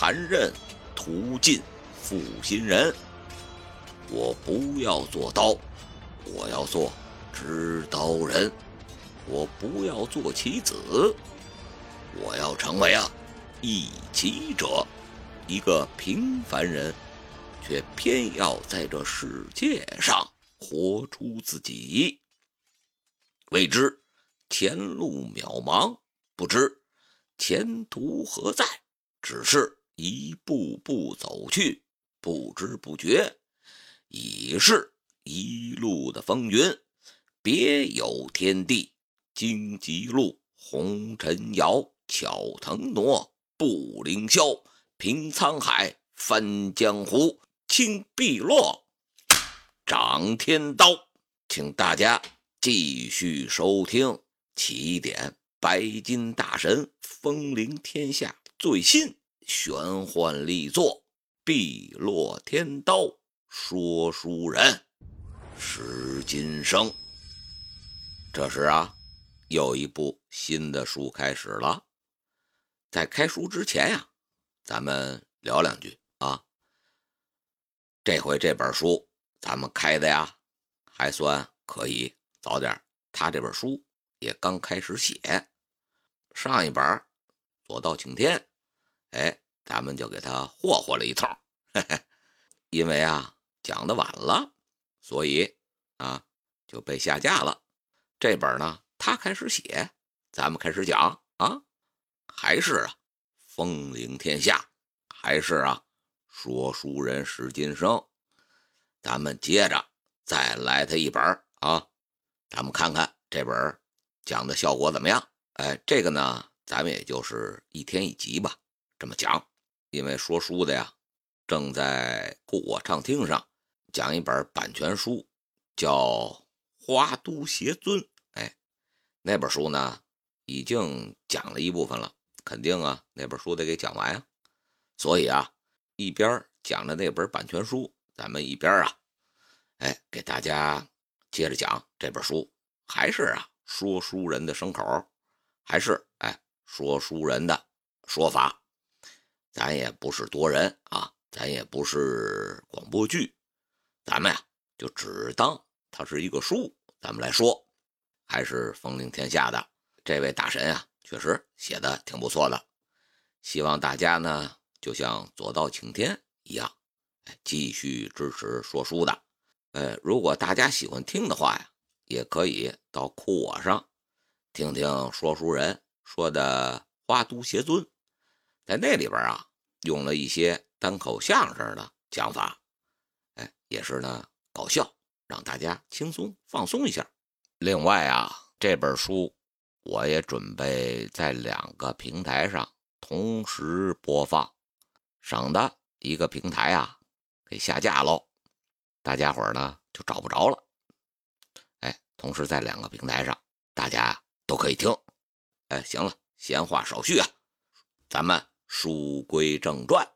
残刃，屠尽负心人。我不要做刀，我要做知刀人。我不要做棋子，我要成为啊一棋者，一个平凡人，却偏要在这世界上活出自己。未知前路渺茫，不知前途何在，只是一步步走去，不知不觉。已是一路的风云，别有天地。荆棘路，红尘摇，巧腾挪，步凌霄，平沧海，翻江湖，清碧落，掌天刀。请大家继续收听起点白金大神风灵天下最新玄幻力作《碧落天刀》。说书人石金生，这时啊，有一部新的书开始了。在开书之前呀，咱们聊两句啊。这回这本书咱们开的呀，还算可以早点。他这本书也刚开始写，上一本《左道请天》，哎，咱们就给他霍霍了一通，嘿嘿，因为啊。讲的晚了，所以啊就被下架了。这本呢，他开始写，咱们开始讲啊，还是啊风灵天下，还是啊说书人史金生。咱们接着再来他一本啊，咱们看看这本讲的效果怎么样。哎，这个呢，咱们也就是一天一集吧，这么讲，因为说书的呀正在故我畅听上。讲一本版权书，叫《花都邪尊》。哎，那本书呢，已经讲了一部分了，肯定啊，那本书得给讲完呀。所以啊，一边讲着那本版权书，咱们一边啊，哎，给大家接着讲这本书。还是啊，说书人的声口，还是哎，说书人的说法。咱也不是多人啊，咱也不是广播剧。咱们呀，就只当它是一个书，咱们来说，还是风灵天下的这位大神啊，确实写的挺不错的。希望大家呢，就像左道晴天一样，继续支持说书的。呃，如果大家喜欢听的话呀，也可以到酷我上听听说书人说的《花都邪尊》，在那里边啊，用了一些单口相声的讲法。哎也是呢，搞笑，让大家轻松放松一下。另外啊，这本书我也准备在两个平台上同时播放，省得一个平台啊给下架喽，大家伙呢就找不着了。哎，同时在两个平台上，大家都可以听。哎，行了，闲话少叙啊，咱们书归正传。